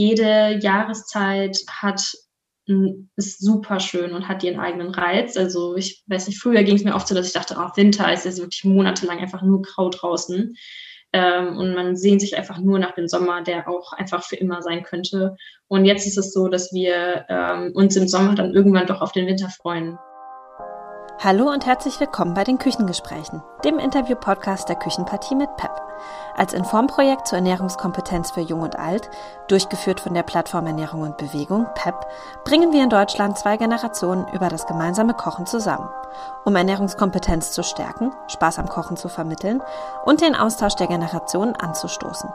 jede Jahreszeit hat ist super schön und hat ihren eigenen Reiz. Also ich weiß nicht, früher ging es mir oft so, dass ich dachte, oh, Winter ist jetzt wirklich monatelang einfach nur grau draußen. Ähm, und man sehnt sich einfach nur nach dem Sommer, der auch einfach für immer sein könnte. Und jetzt ist es so, dass wir ähm, uns im Sommer dann irgendwann doch auf den Winter freuen. Hallo und herzlich willkommen bei den Küchengesprächen, dem Interview-Podcast der Küchenpartie mit PEP. Als Informprojekt zur Ernährungskompetenz für Jung und Alt, durchgeführt von der Plattform Ernährung und Bewegung, PEP, bringen wir in Deutschland zwei Generationen über das gemeinsame Kochen zusammen, um Ernährungskompetenz zu stärken, Spaß am Kochen zu vermitteln und den Austausch der Generationen anzustoßen.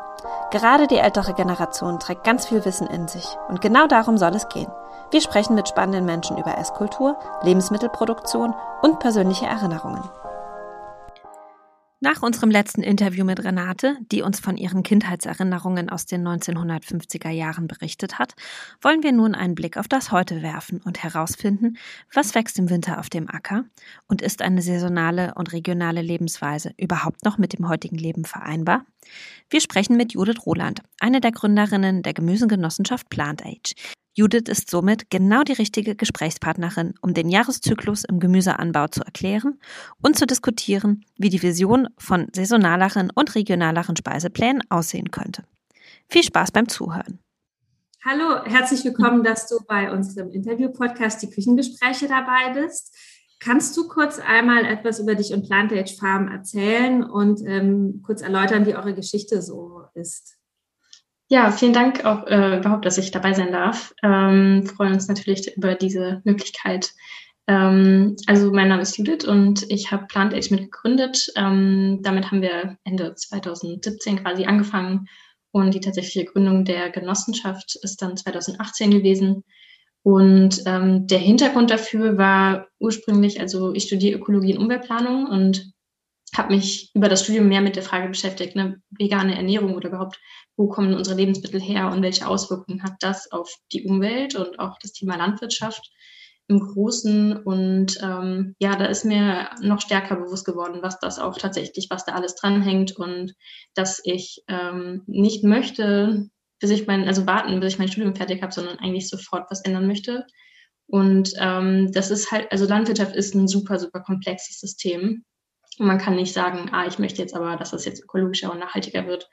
Gerade die ältere Generation trägt ganz viel Wissen in sich und genau darum soll es gehen. Wir sprechen mit spannenden Menschen über Esskultur, Lebensmittelproduktion und persönliche Erinnerungen. Nach unserem letzten Interview mit Renate, die uns von ihren Kindheitserinnerungen aus den 1950er Jahren berichtet hat, wollen wir nun einen Blick auf das Heute werfen und herausfinden, was wächst im Winter auf dem Acker und ist eine saisonale und regionale Lebensweise überhaupt noch mit dem heutigen Leben vereinbar? Wir sprechen mit Judith Roland, eine der Gründerinnen der Gemüsegenossenschaft Plant Age, Judith ist somit genau die richtige Gesprächspartnerin, um den Jahreszyklus im Gemüseanbau zu erklären und zu diskutieren, wie die Vision von saisonaleren und regionaleren Speiseplänen aussehen könnte. Viel Spaß beim Zuhören. Hallo, herzlich willkommen, dass du bei unserem Interview-Podcast Die Küchengespräche dabei bist. Kannst du kurz einmal etwas über dich und Plantage Farm erzählen und ähm, kurz erläutern, wie eure Geschichte so ist? Ja, vielen Dank auch äh, überhaupt, dass ich dabei sein darf. Ähm, freuen uns natürlich über diese Möglichkeit. Ähm, also mein Name ist Judith und ich habe Plant Age mitgegründet. Ähm, damit haben wir Ende 2017 quasi angefangen und die tatsächliche Gründung der Genossenschaft ist dann 2018 gewesen. Und ähm, der Hintergrund dafür war ursprünglich, also ich studiere Ökologie und Umweltplanung und habe mich über das Studium mehr mit der Frage beschäftigt, ne, vegane Ernährung oder überhaupt wo kommen unsere Lebensmittel her und welche Auswirkungen hat das auf die Umwelt und auch das Thema Landwirtschaft im Großen. Und ähm, ja, da ist mir noch stärker bewusst geworden, was das auch tatsächlich, was da alles dranhängt und dass ich ähm, nicht möchte, bis ich mein, also warten, bis ich mein Studium fertig habe, sondern eigentlich sofort was ändern möchte. Und ähm, das ist halt, also Landwirtschaft ist ein super, super komplexes System. Und man kann nicht sagen, ah, ich möchte jetzt aber, dass das jetzt ökologischer und nachhaltiger wird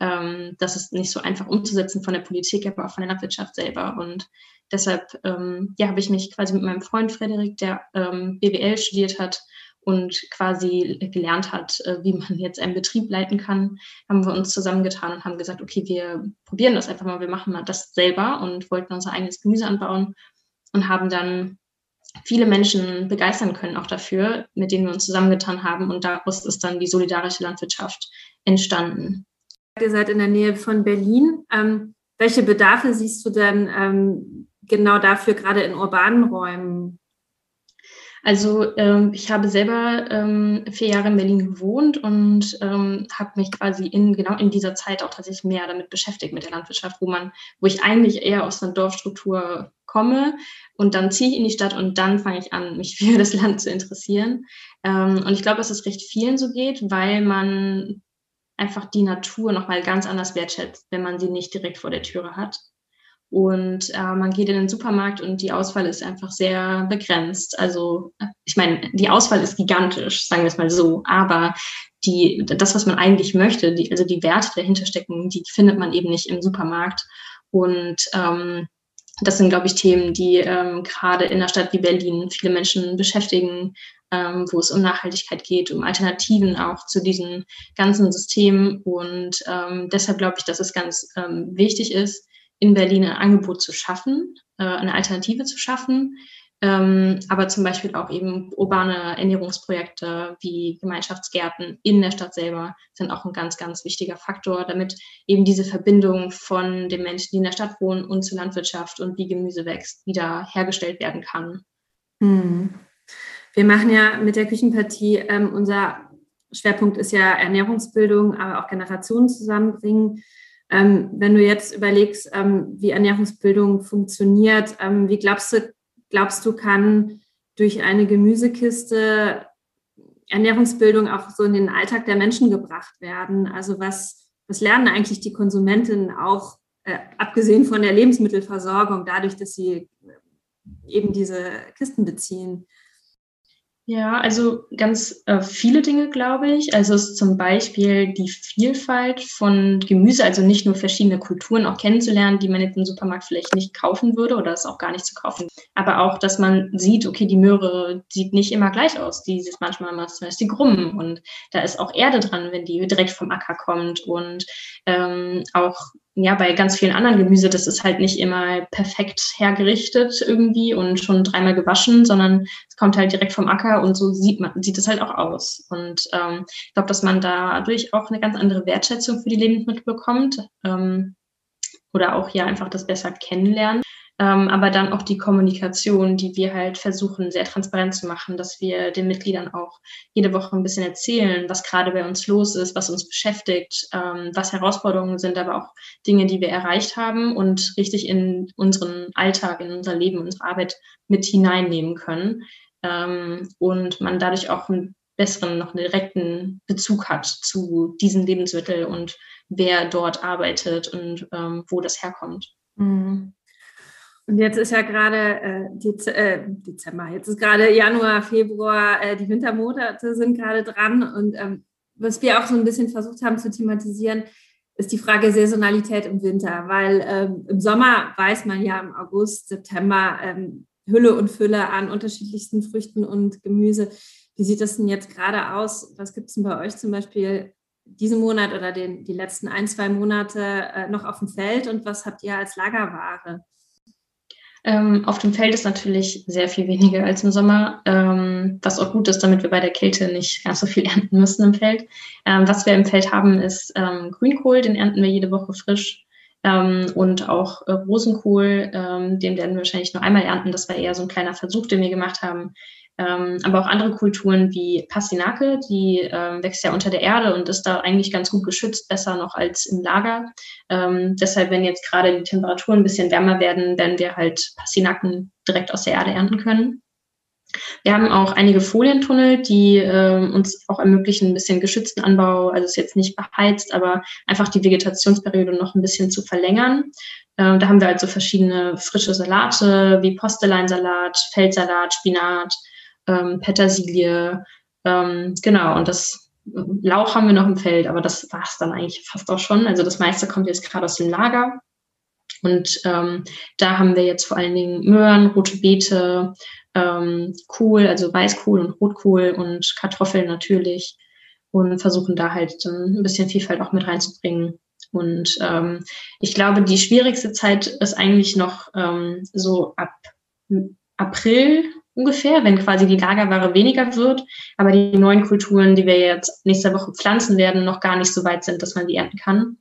ähm, das ist nicht so einfach umzusetzen von der Politik, aber auch von der Landwirtschaft selber. Und deshalb ähm, ja, habe ich mich quasi mit meinem Freund Frederik, der ähm, BWL studiert hat und quasi gelernt hat, äh, wie man jetzt einen Betrieb leiten kann, haben wir uns zusammengetan und haben gesagt, okay, wir probieren das einfach mal, wir machen mal das selber und wollten unser eigenes Gemüse anbauen und haben dann viele Menschen begeistern können auch dafür, mit denen wir uns zusammengetan haben. Und daraus ist dann die solidarische Landwirtschaft entstanden. Ihr seid in der Nähe von Berlin. Ähm, welche Bedarfe siehst du denn ähm, genau dafür, gerade in urbanen Räumen? Also ähm, ich habe selber ähm, vier Jahre in Berlin gewohnt und ähm, habe mich quasi in genau in dieser Zeit auch tatsächlich mehr damit beschäftigt mit der Landwirtschaft, wo man, wo ich eigentlich eher aus einer Dorfstruktur komme und dann ziehe ich in die Stadt und dann fange ich an, mich für das Land zu interessieren. Ähm, und ich glaube, dass es recht vielen so geht, weil man einfach die Natur nochmal ganz anders wertschätzt, wenn man sie nicht direkt vor der Türe hat. Und äh, man geht in den Supermarkt und die Auswahl ist einfach sehr begrenzt. Also ich meine, die Auswahl ist gigantisch, sagen wir es mal so, aber die, das, was man eigentlich möchte, die, also die Werte dahinter stecken, die findet man eben nicht im Supermarkt. Und ähm, das sind, glaube ich, Themen, die ähm, gerade in einer Stadt wie Berlin viele Menschen beschäftigen, ähm, wo es um Nachhaltigkeit geht, um Alternativen auch zu diesen ganzen Systemen. Und ähm, deshalb glaube ich, dass es ganz ähm, wichtig ist, in Berlin ein Angebot zu schaffen, äh, eine Alternative zu schaffen, ähm, aber zum Beispiel auch eben urbane Ernährungsprojekte wie Gemeinschaftsgärten in der Stadt selber sind auch ein ganz, ganz wichtiger Faktor, damit eben diese Verbindung von den Menschen, die in der Stadt wohnen und zur Landwirtschaft und wie Gemüse wächst, wieder hergestellt werden kann. Hm. Wir machen ja mit der Küchenpartie, ähm, unser Schwerpunkt ist ja Ernährungsbildung, aber auch Generationen zusammenbringen. Ähm, wenn du jetzt überlegst, ähm, wie Ernährungsbildung funktioniert, ähm, wie glaubst du, glaubst du, kann durch eine Gemüsekiste Ernährungsbildung auch so in den Alltag der Menschen gebracht werden? Also was, was lernen eigentlich die Konsumentinnen auch äh, abgesehen von der Lebensmittelversorgung, dadurch, dass sie eben diese Kisten beziehen? Ja, also ganz äh, viele Dinge, glaube ich. Also es ist zum Beispiel die Vielfalt von Gemüse, also nicht nur verschiedene Kulturen auch kennenzulernen, die man jetzt im Supermarkt vielleicht nicht kaufen würde oder es auch gar nicht zu kaufen. Aber auch, dass man sieht, okay, die Möhre sieht nicht immer gleich aus. Die ist manchmal mal zum Beispiel krumm und da ist auch Erde dran, wenn die direkt vom Acker kommt und ähm, auch ja, bei ganz vielen anderen Gemüse, das ist halt nicht immer perfekt hergerichtet irgendwie und schon dreimal gewaschen, sondern es kommt halt direkt vom Acker und so sieht man, sieht es halt auch aus. Und ähm, ich glaube, dass man dadurch auch eine ganz andere Wertschätzung für die Lebensmittel bekommt ähm, oder auch ja einfach das besser kennenlernen. Ähm, aber dann auch die Kommunikation, die wir halt versuchen, sehr transparent zu machen, dass wir den Mitgliedern auch jede Woche ein bisschen erzählen, was gerade bei uns los ist, was uns beschäftigt, ähm, was Herausforderungen sind, aber auch Dinge, die wir erreicht haben und richtig in unseren Alltag, in unser Leben, unsere Arbeit mit hineinnehmen können. Ähm, und man dadurch auch einen besseren, noch einen direkten Bezug hat zu diesen Lebensmitteln und wer dort arbeitet und ähm, wo das herkommt. Mhm. Und jetzt ist ja gerade äh, Dez äh, Dezember, jetzt ist gerade Januar, Februar, äh, die Wintermonate sind gerade dran. Und ähm, was wir auch so ein bisschen versucht haben zu thematisieren, ist die Frage Saisonalität im Winter, weil ähm, im Sommer weiß man ja im August, September ähm, Hülle und Fülle an unterschiedlichsten Früchten und Gemüse. Wie sieht das denn jetzt gerade aus? Was gibt es denn bei euch zum Beispiel diesen Monat oder den, die letzten ein, zwei Monate äh, noch auf dem Feld und was habt ihr als Lagerware? Ähm, auf dem Feld ist natürlich sehr viel weniger als im Sommer, ähm, was auch gut ist, damit wir bei der Kälte nicht ganz so viel ernten müssen im Feld. Ähm, was wir im Feld haben, ist ähm, Grünkohl, den ernten wir jede Woche frisch. Ähm, und auch äh, Rosenkohl, ähm, den werden wir wahrscheinlich nur einmal ernten. Das war eher so ein kleiner Versuch, den wir gemacht haben, ähm, aber auch andere Kulturen wie Pastinake, die ähm, wächst ja unter der Erde und ist da eigentlich ganz gut geschützt, besser noch als im Lager. Ähm, deshalb, wenn jetzt gerade die Temperaturen ein bisschen wärmer werden, werden wir halt Pastinaken direkt aus der Erde ernten können. Wir haben auch einige Folientunnel, die äh, uns auch ermöglichen, ein bisschen geschützten Anbau, also ist jetzt nicht beheizt, aber einfach die Vegetationsperiode noch ein bisschen zu verlängern. Äh, da haben wir also verschiedene frische Salate wie Posteleinsalat, Feldsalat, Spinat, ähm, Petersilie, ähm, genau, und das Lauch haben wir noch im Feld, aber das war es dann eigentlich fast auch schon. Also das meiste kommt jetzt gerade aus dem Lager. Und ähm, da haben wir jetzt vor allen Dingen Möhren, rote Beete, ähm, Kohl, also Weißkohl und Rotkohl und Kartoffeln natürlich und versuchen da halt ein bisschen Vielfalt auch mit reinzubringen. Und ähm, ich glaube, die schwierigste Zeit ist eigentlich noch ähm, so ab April ungefähr, wenn quasi die Lagerware weniger wird, aber die neuen Kulturen, die wir jetzt nächste Woche pflanzen werden, noch gar nicht so weit sind, dass man die ernten kann.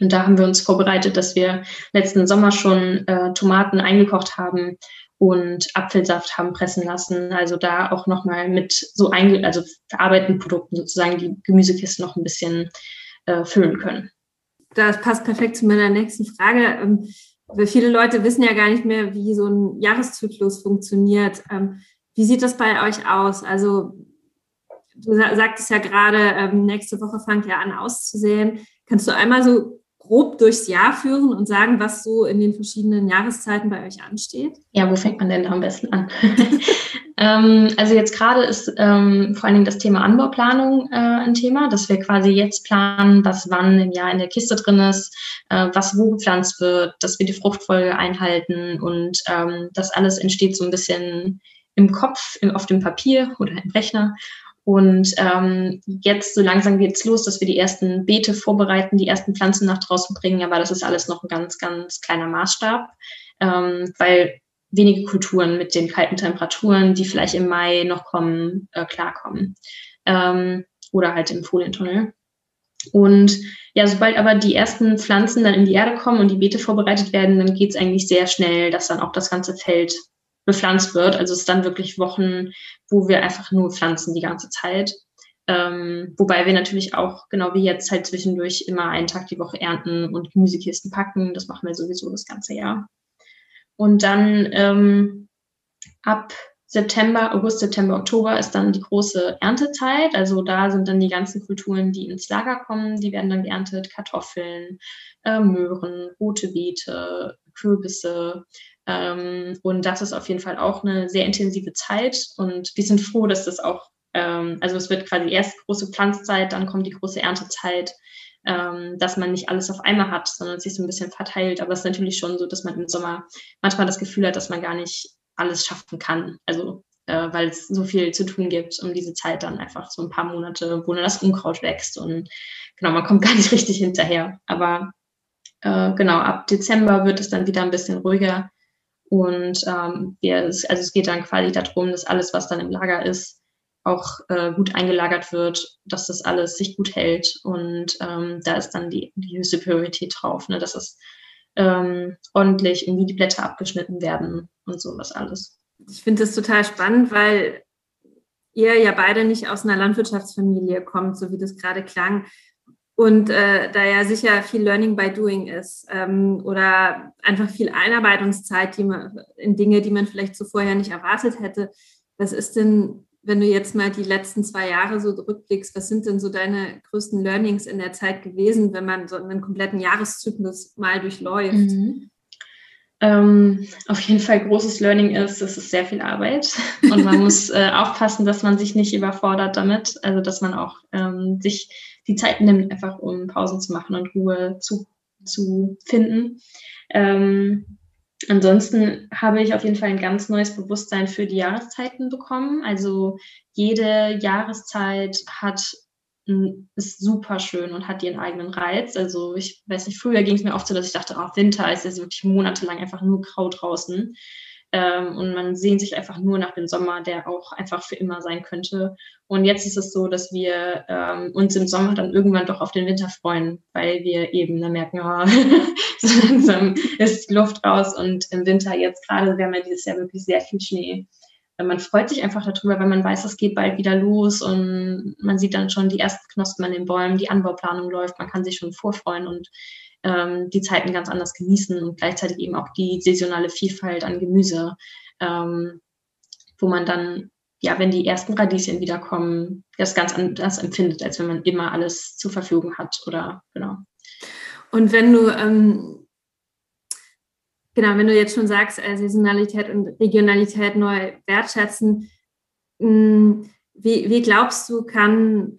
Und da haben wir uns vorbereitet, dass wir letzten Sommer schon äh, Tomaten eingekocht haben und Apfelsaft haben pressen lassen. Also da auch nochmal mit so einge also verarbeiteten Produkten sozusagen die Gemüsekiste noch ein bisschen äh, füllen können. Das passt perfekt zu meiner nächsten Frage. Ähm, weil viele Leute wissen ja gar nicht mehr, wie so ein Jahreszyklus funktioniert. Ähm, wie sieht das bei euch aus? Also du sagtest ja gerade, ähm, nächste Woche fängt ja an auszusehen. Kannst du einmal so grob durchs Jahr führen und sagen, was so in den verschiedenen Jahreszeiten bei euch ansteht? Ja, wo fängt man denn da am besten an? ähm, also jetzt gerade ist ähm, vor allen Dingen das Thema Anbauplanung äh, ein Thema, dass wir quasi jetzt planen, was wann im Jahr in der Kiste drin ist, äh, was wo gepflanzt wird, dass wir die Fruchtfolge einhalten und ähm, das alles entsteht so ein bisschen im Kopf, auf dem Papier oder im Rechner. Und ähm, jetzt so langsam geht es los, dass wir die ersten Beete vorbereiten, die ersten Pflanzen nach draußen bringen. Aber das ist alles noch ein ganz, ganz kleiner Maßstab, ähm, weil wenige Kulturen mit den kalten Temperaturen, die vielleicht im Mai noch kommen, äh, klarkommen. Ähm, oder halt im Folientunnel. Und ja, sobald aber die ersten Pflanzen dann in die Erde kommen und die Beete vorbereitet werden, dann geht es eigentlich sehr schnell, dass dann auch das ganze Feld bepflanzt wird. Also es ist dann wirklich Wochen, wo wir einfach nur pflanzen die ganze Zeit. Ähm, wobei wir natürlich auch, genau wie jetzt, halt zwischendurch immer einen Tag die Woche ernten und Gemüsekisten packen. Das machen wir sowieso das ganze Jahr. Und dann ähm, ab September, August, September, Oktober ist dann die große Erntezeit. Also da sind dann die ganzen Kulturen, die ins Lager kommen, die werden dann geerntet. Kartoffeln, äh, Möhren, rote Beete, Kürbisse. Ähm, und das ist auf jeden Fall auch eine sehr intensive Zeit. Und wir sind froh, dass das auch, ähm, also es wird quasi erst große Pflanzzeit, dann kommt die große Erntezeit. Ähm, dass man nicht alles auf einmal hat, sondern sich so ein bisschen verteilt. Aber es ist natürlich schon so, dass man im Sommer manchmal das Gefühl hat, dass man gar nicht alles schaffen kann. Also äh, weil es so viel zu tun gibt um diese Zeit dann einfach so ein paar Monate, wo dann das Unkraut wächst und genau, man kommt gar nicht richtig hinterher. Aber äh, genau, ab Dezember wird es dann wieder ein bisschen ruhiger. Und ähm, wir, also es geht dann quasi darum, dass alles, was dann im Lager ist, auch äh, gut eingelagert wird, dass das alles sich gut hält. Und ähm, da ist dann die, die höchste Priorität drauf, ne, dass es ähm, ordentlich irgendwie die Blätter abgeschnitten werden und sowas alles. Ich finde das total spannend, weil ihr ja beide nicht aus einer Landwirtschaftsfamilie kommt, so wie das gerade klang. Und äh, da ja sicher viel Learning by Doing ist ähm, oder einfach viel Einarbeitungszeit die man, in Dinge, die man vielleicht so vorher nicht erwartet hätte. Was ist denn wenn du jetzt mal die letzten zwei Jahre so zurückblickst, was sind denn so deine größten Learnings in der Zeit gewesen, wenn man so einen kompletten Jahreszyklus mal durchläuft? Mhm. Ähm, auf jeden Fall großes Learning ist, es ist sehr viel Arbeit und man muss äh, aufpassen, dass man sich nicht überfordert damit, also dass man auch ähm, sich die Zeit nimmt, einfach um Pausen zu machen und Ruhe zu, zu finden. Ähm, Ansonsten habe ich auf jeden Fall ein ganz neues Bewusstsein für die Jahreszeiten bekommen. Also jede Jahreszeit hat ist super schön und hat ihren eigenen Reiz. Also ich weiß nicht, früher ging es mir oft so, dass ich dachte, oh, Winter ist ja wirklich monatelang einfach nur grau draußen. Ähm, und man sehnt sich einfach nur nach dem Sommer, der auch einfach für immer sein könnte. Und jetzt ist es so, dass wir ähm, uns im Sommer dann irgendwann doch auf den Winter freuen, weil wir eben dann merken, oh, so langsam ist Luft raus und im Winter jetzt gerade, wir haben ja dieses Jahr wirklich sehr viel Schnee. Man freut sich einfach darüber, weil man weiß, es geht bald wieder los und man sieht dann schon die ersten Knospen an den Bäumen, die Anbauplanung läuft, man kann sich schon vorfreuen und ähm, die Zeiten ganz anders genießen und gleichzeitig eben auch die saisonale Vielfalt an Gemüse, ähm, wo man dann, ja, wenn die ersten Radieschen wiederkommen, das ganz anders empfindet, als wenn man immer alles zur Verfügung hat oder genau. Und wenn du ähm, genau, wenn du jetzt schon sagst, äh, Saisonalität und Regionalität neu wertschätzen, mh, hm, wie, wie glaubst du, kann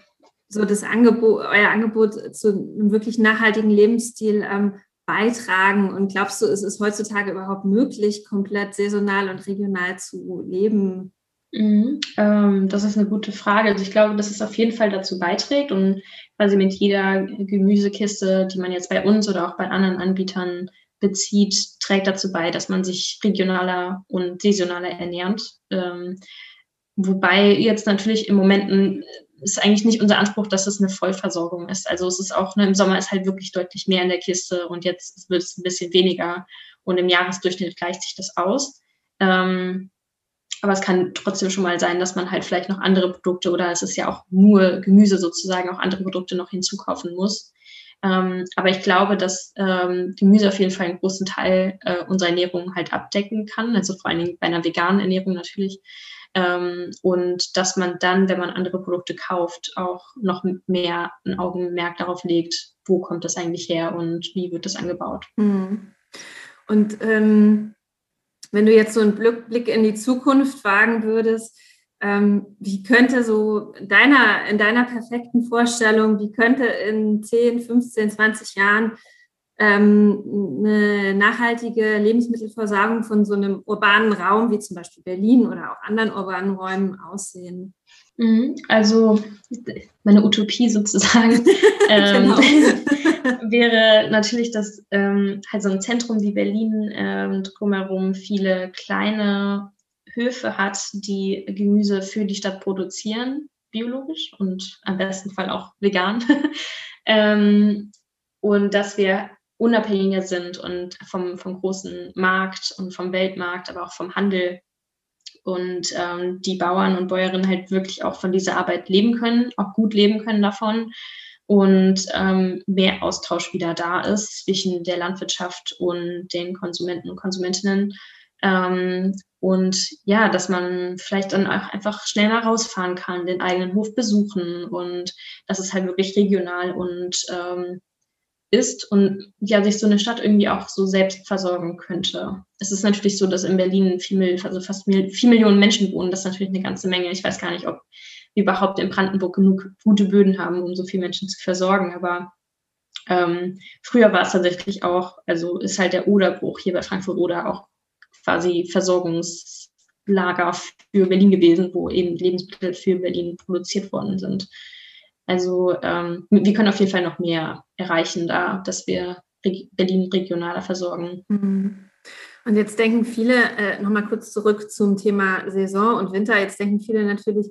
so das Angebot, euer Angebot zu einem wirklich nachhaltigen Lebensstil ähm, beitragen? Und glaubst du, ist es heutzutage überhaupt möglich, komplett saisonal und regional zu leben? Mhm, ähm, das ist eine gute Frage. Also ich glaube, dass es auf jeden Fall dazu beiträgt und quasi mit jeder Gemüsekiste, die man jetzt bei uns oder auch bei anderen Anbietern bezieht, trägt dazu bei, dass man sich regionaler und saisonaler ernährt. Ähm, wobei jetzt natürlich im Moment ist eigentlich nicht unser Anspruch, dass es eine Vollversorgung ist. Also es ist auch, ne, im Sommer ist halt wirklich deutlich mehr in der Kiste und jetzt wird es ein bisschen weniger und im Jahresdurchschnitt gleicht sich das aus. Ähm, aber es kann trotzdem schon mal sein, dass man halt vielleicht noch andere Produkte oder es ist ja auch nur Gemüse sozusagen, auch andere Produkte noch hinzukaufen muss. Ähm, aber ich glaube, dass ähm, Gemüse auf jeden Fall einen großen Teil äh, unserer Ernährung halt abdecken kann. Also vor allen Dingen bei einer veganen Ernährung natürlich. Ähm, und dass man dann, wenn man andere Produkte kauft, auch noch mehr ein Augenmerk darauf legt, wo kommt das eigentlich her und wie wird das angebaut. Mhm. Und ähm, wenn du jetzt so einen Blick in die Zukunft wagen würdest, ähm, wie könnte so deiner, in deiner perfekten Vorstellung, wie könnte in 10, 15, 20 Jahren ähm, eine nachhaltige Lebensmittelversorgung von so einem urbanen Raum wie zum Beispiel Berlin oder auch anderen urbanen Räumen aussehen? Mhm. Also meine Utopie sozusagen ähm, genau. wäre natürlich, dass ähm, halt so ein Zentrum wie Berlin ähm, drumherum viele kleine Höfe hat, die Gemüse für die Stadt produzieren, biologisch und am besten Fall auch vegan. ähm, und dass wir unabhängiger sind und vom, vom großen Markt und vom Weltmarkt, aber auch vom Handel. Und ähm, die Bauern und Bäuerinnen halt wirklich auch von dieser Arbeit leben können, auch gut leben können davon. Und ähm, mehr Austausch wieder da ist zwischen der Landwirtschaft und den Konsumenten und Konsumentinnen Ähm, und ja, dass man vielleicht dann auch einfach schneller rausfahren kann, den eigenen Hof besuchen und dass es halt wirklich regional und ähm, ist und ja, sich so eine Stadt irgendwie auch so selbst versorgen könnte. Es ist natürlich so, dass in Berlin viel, also fast vier Millionen Menschen wohnen. Das ist natürlich eine ganze Menge. Ich weiß gar nicht, ob wir überhaupt in Brandenburg genug gute Böden haben, um so viele Menschen zu versorgen. Aber ähm, früher war es tatsächlich auch, also ist halt der Oderbruch hier bei Frankfurt oder auch quasi Versorgungslager für Berlin gewesen, wo eben Lebensmittel für Berlin produziert worden sind. Also ähm, wir können auf jeden Fall noch mehr erreichen da, dass wir Berlin regionaler versorgen. Mhm. Und jetzt denken viele, äh, nochmal kurz zurück zum Thema Saison und Winter, jetzt denken viele natürlich,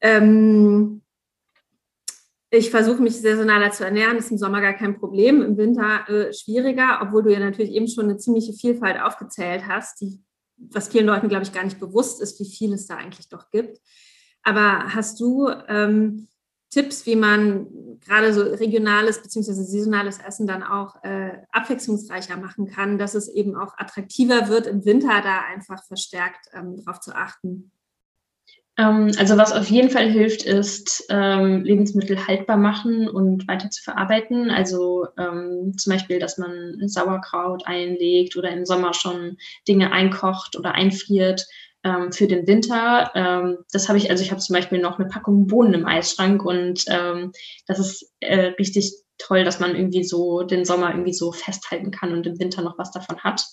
ähm, ich versuche mich saisonaler zu ernähren, ist im Sommer gar kein Problem, im Winter äh, schwieriger, obwohl du ja natürlich eben schon eine ziemliche Vielfalt aufgezählt hast, die, was vielen Leuten, glaube ich, gar nicht bewusst ist, wie viel es da eigentlich doch gibt. Aber hast du ähm, Tipps, wie man gerade so regionales bzw. saisonales Essen dann auch äh, abwechslungsreicher machen kann, dass es eben auch attraktiver wird, im Winter da einfach verstärkt ähm, darauf zu achten? Ähm, also was auf jeden Fall hilft, ist ähm, Lebensmittel haltbar machen und weiter zu verarbeiten. Also ähm, zum Beispiel, dass man Sauerkraut einlegt oder im Sommer schon Dinge einkocht oder einfriert ähm, für den Winter. Ähm, das habe ich, also ich habe zum Beispiel noch eine Packung Bohnen im Eisschrank und ähm, das ist äh, richtig toll, dass man irgendwie so den Sommer irgendwie so festhalten kann und im Winter noch was davon hat.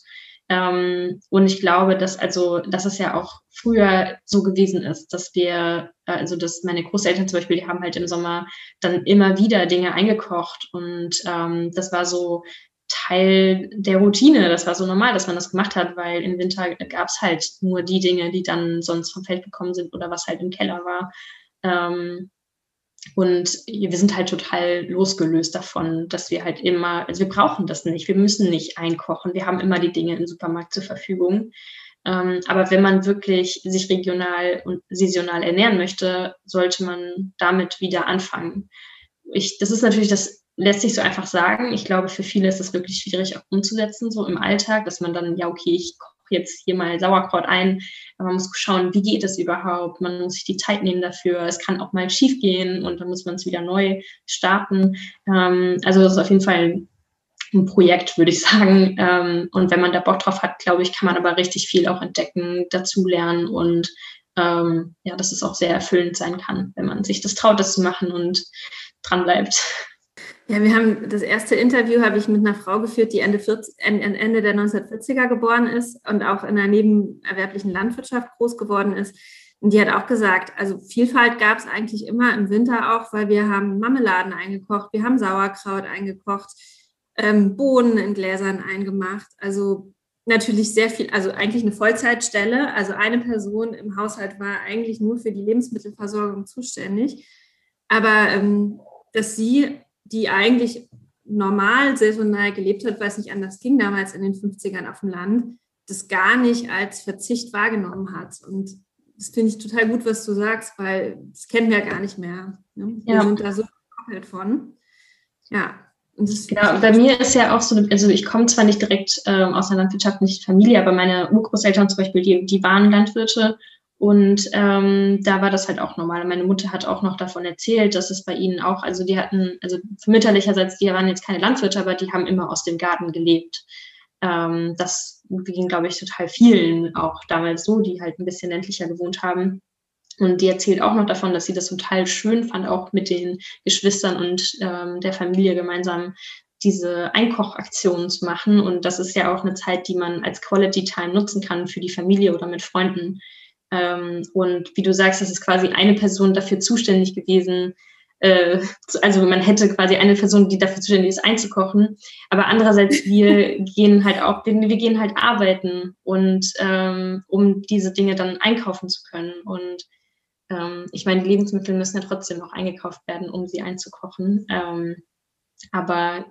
Ähm, und ich glaube, dass also, dass es ja auch früher so gewesen ist, dass wir, äh, also dass meine Großeltern zum Beispiel, die haben halt im Sommer dann immer wieder Dinge eingekocht und ähm, das war so Teil der Routine. Das war so normal, dass man das gemacht hat, weil im Winter gab es halt nur die Dinge, die dann sonst vom Feld gekommen sind oder was halt im Keller war. Ähm, und wir sind halt total losgelöst davon, dass wir halt immer, also wir brauchen das nicht, wir müssen nicht einkochen, wir haben immer die Dinge im Supermarkt zur Verfügung. Ähm, aber wenn man wirklich sich regional und saisonal ernähren möchte, sollte man damit wieder anfangen. Ich, das ist natürlich das lässt sich so einfach sagen. Ich glaube, für viele ist es wirklich schwierig auch umzusetzen, so im Alltag, dass man dann, ja, okay, ich jetzt hier mal Sauerkraut ein, aber man muss schauen, wie geht es überhaupt? Man muss sich die Zeit nehmen dafür. Es kann auch mal schief gehen und dann muss man es wieder neu starten. Ähm, also das ist auf jeden Fall ein Projekt, würde ich sagen. Ähm, und wenn man da Bock drauf hat, glaube ich, kann man aber richtig viel auch entdecken, dazulernen und ähm, ja, dass es auch sehr erfüllend sein kann, wenn man sich das traut, das zu machen und dran bleibt. Ja, wir haben das erste Interview habe ich mit einer Frau geführt, die Ende, 40, Ende der 1940er geboren ist und auch in einer nebenerwerblichen Landwirtschaft groß geworden ist. Und die hat auch gesagt, also Vielfalt gab es eigentlich immer im Winter auch, weil wir haben Marmeladen eingekocht, wir haben Sauerkraut eingekocht, ähm, Bohnen in Gläsern eingemacht. Also natürlich sehr viel, also eigentlich eine Vollzeitstelle. Also eine Person im Haushalt war eigentlich nur für die Lebensmittelversorgung zuständig. Aber ähm, dass sie die eigentlich normal saisonal gelebt hat, weil es nicht anders ging damals in den 50ern auf dem Land, das gar nicht als Verzicht wahrgenommen hat. Und das finde ich total gut, was du sagst, weil das kennen wir gar nicht mehr. Ne? Wir ja. sind da so gekoppelt von. Ja. genau, bei mir ist ja auch so, also ich komme zwar nicht direkt ähm, aus einer landwirtschaftlichen Familie, aber meine Urgroßeltern zum Beispiel, die, die waren Landwirte und ähm, da war das halt auch normal. Meine Mutter hat auch noch davon erzählt, dass es bei ihnen auch, also die hatten, also mütterlicherseits, die waren jetzt keine Landwirte, aber die haben immer aus dem Garten gelebt. Ähm, das ging, glaube ich, total vielen auch damals so, die halt ein bisschen ländlicher gewohnt haben. Und die erzählt auch noch davon, dass sie das total schön fand, auch mit den Geschwistern und ähm, der Familie gemeinsam diese Einkochaktionen zu machen. Und das ist ja auch eine Zeit, die man als Quality Time nutzen kann für die Familie oder mit Freunden. Ähm, und wie du sagst, das ist quasi eine Person dafür zuständig gewesen. Äh, also man hätte quasi eine Person, die dafür zuständig ist, einzukochen. Aber andererseits, wir gehen halt auch, wir, gehen halt arbeiten und ähm, um diese Dinge dann einkaufen zu können. Und ähm, ich meine, die Lebensmittel müssen ja trotzdem noch eingekauft werden, um sie einzukochen. Aber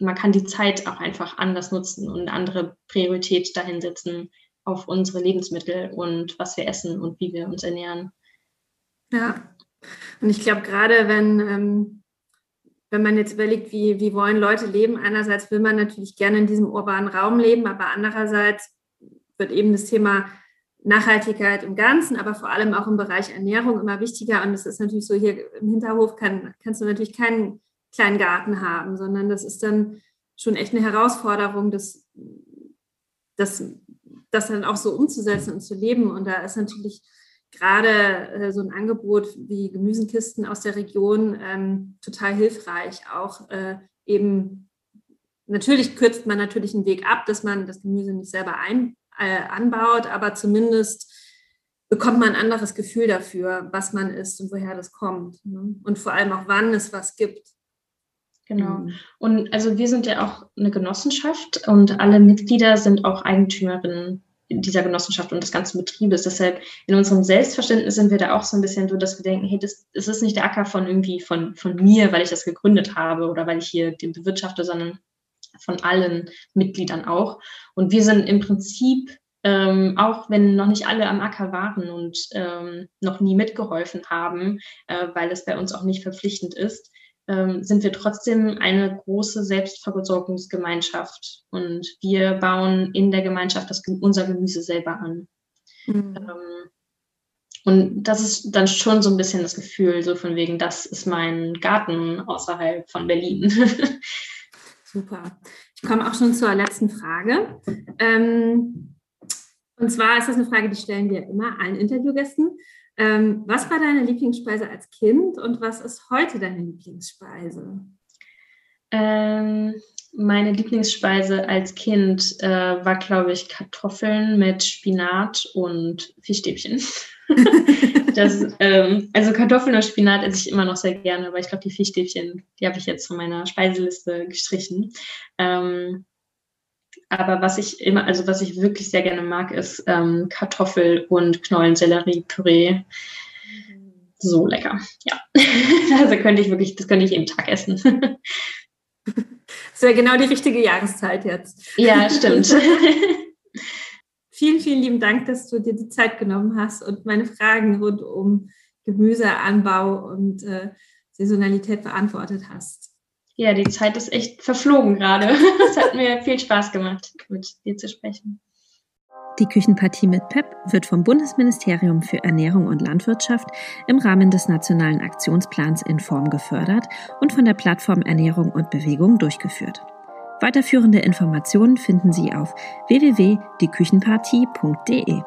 man kann die Zeit auch einfach anders nutzen und eine andere Priorität dahin setzen, auf unsere Lebensmittel und was wir essen und wie wir uns ernähren. Ja, und ich glaube, gerade wenn, ähm, wenn man jetzt überlegt, wie, wie wollen Leute leben, einerseits will man natürlich gerne in diesem urbanen Raum leben, aber andererseits wird eben das Thema Nachhaltigkeit im Ganzen, aber vor allem auch im Bereich Ernährung immer wichtiger. Und es ist natürlich so, hier im Hinterhof kann, kannst du natürlich keinen kleinen Garten haben, sondern das ist dann schon echt eine Herausforderung, das, das, das dann auch so umzusetzen und zu leben. Und da ist natürlich gerade äh, so ein Angebot wie Gemüsenkisten aus der Region ähm, total hilfreich. Auch äh, eben, natürlich kürzt man natürlich einen Weg ab, dass man das Gemüse nicht selber ein, äh, anbaut, aber zumindest bekommt man ein anderes Gefühl dafür, was man isst und woher das kommt. Ne? Und vor allem auch, wann es was gibt. Genau. Mhm. Und also wir sind ja auch eine Genossenschaft und alle Mitglieder sind auch Eigentümerinnen dieser Genossenschaft und des ganzen Betriebes. Deshalb in unserem Selbstverständnis sind wir da auch so ein bisschen so, dass wir denken, hey, das, das ist nicht der Acker von irgendwie von, von mir, weil ich das gegründet habe oder weil ich hier den bewirtschafte, sondern von allen Mitgliedern auch. Und wir sind im Prinzip, ähm, auch wenn noch nicht alle am Acker waren und ähm, noch nie mitgeholfen haben, äh, weil es bei uns auch nicht verpflichtend ist, ähm, sind wir trotzdem eine große Selbstversorgungsgemeinschaft. Und wir bauen in der Gemeinschaft das, unser Gemüse selber an. Mhm. Ähm, und das ist dann schon so ein bisschen das Gefühl, so von wegen, das ist mein Garten außerhalb von Berlin. Super. Ich komme auch schon zur letzten Frage. Ähm, und zwar ist das eine Frage, die stellen wir immer allen Interviewgästen. Ähm, was war deine Lieblingsspeise als Kind und was ist heute deine Lieblingsspeise? Ähm, meine Lieblingsspeise als Kind äh, war, glaube ich, Kartoffeln mit Spinat und Fischstäbchen. das, ähm, also Kartoffeln und Spinat esse ich immer noch sehr gerne, aber ich glaube, die Fischstäbchen, die habe ich jetzt von meiner Speiseliste gestrichen. Ähm, aber was ich immer, also was ich wirklich sehr gerne mag, ist ähm, Kartoffel- und Knollensellerie-Püree. So lecker. Ja. also könnte ich wirklich, das könnte ich jeden Tag essen. Das wäre genau die richtige Jahreszeit jetzt. Ja, stimmt. vielen, vielen lieben Dank, dass du dir die Zeit genommen hast und meine Fragen rund um Gemüseanbau und äh, Saisonalität beantwortet hast. Ja, die Zeit ist echt verflogen gerade. Es hat mir viel Spaß gemacht, mit dir zu sprechen. Die Küchenpartie mit PEP wird vom Bundesministerium für Ernährung und Landwirtschaft im Rahmen des Nationalen Aktionsplans in Form gefördert und von der Plattform Ernährung und Bewegung durchgeführt. Weiterführende Informationen finden Sie auf www.dieküchenpartie.de.